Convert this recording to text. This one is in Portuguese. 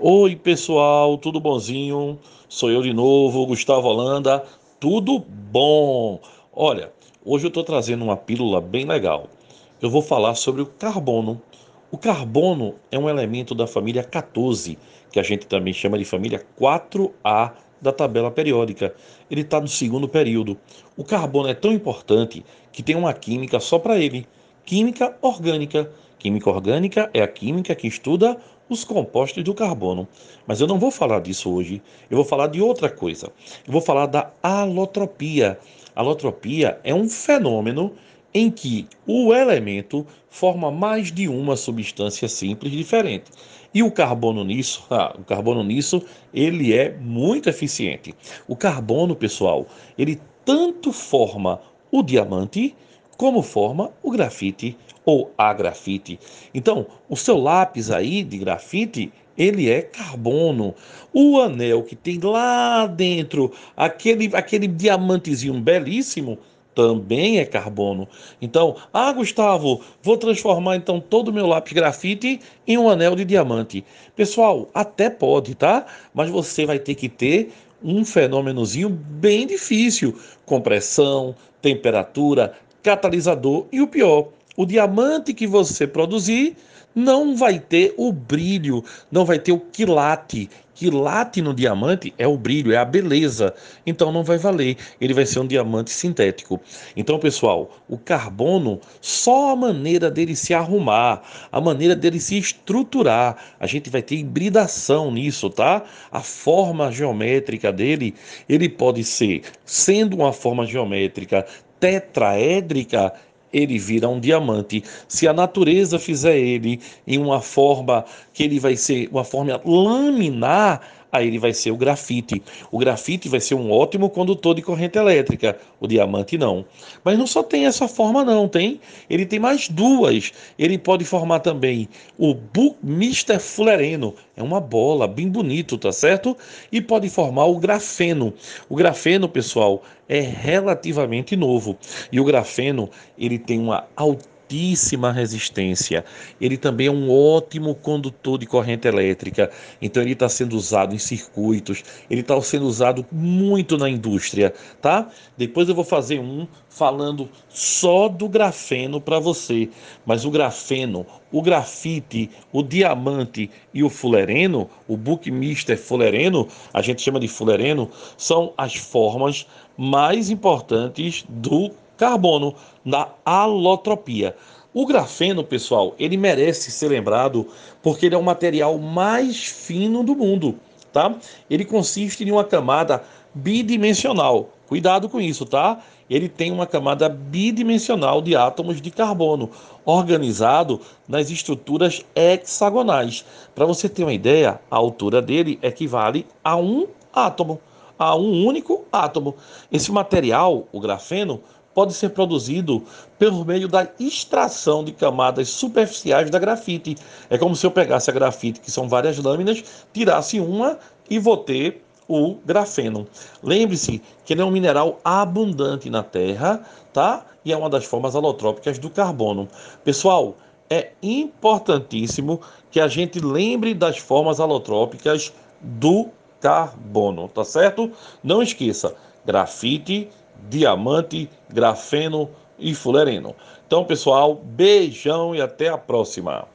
Oi, pessoal, tudo bonzinho? Sou eu de novo, Gustavo Holanda. Tudo bom? Olha, hoje eu estou trazendo uma pílula bem legal. Eu vou falar sobre o carbono. O carbono é um elemento da família 14, que a gente também chama de família 4A da tabela periódica. Ele está no segundo período. O carbono é tão importante que tem uma química só para ele: química orgânica. Química orgânica é a química que estuda os compostos do carbono. Mas eu não vou falar disso hoje. Eu vou falar de outra coisa. Eu vou falar da alotropia. Alotropia é um fenômeno em que o elemento forma mais de uma substância simples diferente. E o carbono nisso, ah, o carbono nisso, ele é muito eficiente. O carbono, pessoal, ele tanto forma o diamante como forma o grafite ou a grafite. Então, o seu lápis aí de grafite, ele é carbono. O anel que tem lá dentro, aquele, aquele diamantezinho belíssimo, também é carbono. Então, ah, Gustavo, vou transformar então todo o meu lápis grafite em um anel de diamante. Pessoal, até pode, tá? Mas você vai ter que ter um fenômenozinho bem difícil, compressão, temperatura, catalisador e o pior, o diamante que você produzir não vai ter o brilho, não vai ter o quilate. Quilate no diamante é o brilho, é a beleza. Então não vai valer, ele vai ser um diamante sintético. Então, pessoal, o carbono, só a maneira dele se arrumar, a maneira dele se estruturar, a gente vai ter hibridação nisso, tá? A forma geométrica dele, ele pode ser, sendo uma forma geométrica tetraédrica, ele vira um diamante. Se a natureza fizer ele em uma forma que ele vai ser uma forma laminar, aí ele vai ser o grafite. O grafite vai ser um ótimo condutor de corrente elétrica, o diamante não. Mas não só tem essa forma não, tem? Ele tem mais duas. Ele pode formar também o Buckminster fullereno, é uma bola bem bonito, tá certo? E pode formar o grafeno. O grafeno, pessoal, é relativamente novo. E o grafeno, ele tem uma altíssima altíssima resistência. Ele também é um ótimo condutor de corrente elétrica. Então ele está sendo usado em circuitos, ele está sendo usado muito na indústria, tá? Depois eu vou fazer um falando só do grafeno para você. Mas o grafeno, o grafite, o diamante e o fulereno, o Buckminster fulereno, a gente chama de fulereno, são as formas mais importantes do carbono na alotropia. O grafeno, pessoal, ele merece ser lembrado porque ele é o material mais fino do mundo, tá? Ele consiste em uma camada bidimensional. Cuidado com isso, tá? Ele tem uma camada bidimensional de átomos de carbono, organizado nas estruturas hexagonais. Para você ter uma ideia, a altura dele equivale a um átomo, a um único átomo. Esse material, o grafeno, pode ser produzido por meio da extração de camadas superficiais da grafite. É como se eu pegasse a grafite, que são várias lâminas, tirasse uma e vou ter o grafeno. Lembre-se que ele é um mineral abundante na Terra, tá? E é uma das formas alotrópicas do carbono. Pessoal, é importantíssimo que a gente lembre das formas alotrópicas do carbono, tá certo? Não esqueça, grafite, diamante, grafeno e fulereno. Então, pessoal, beijão e até a próxima.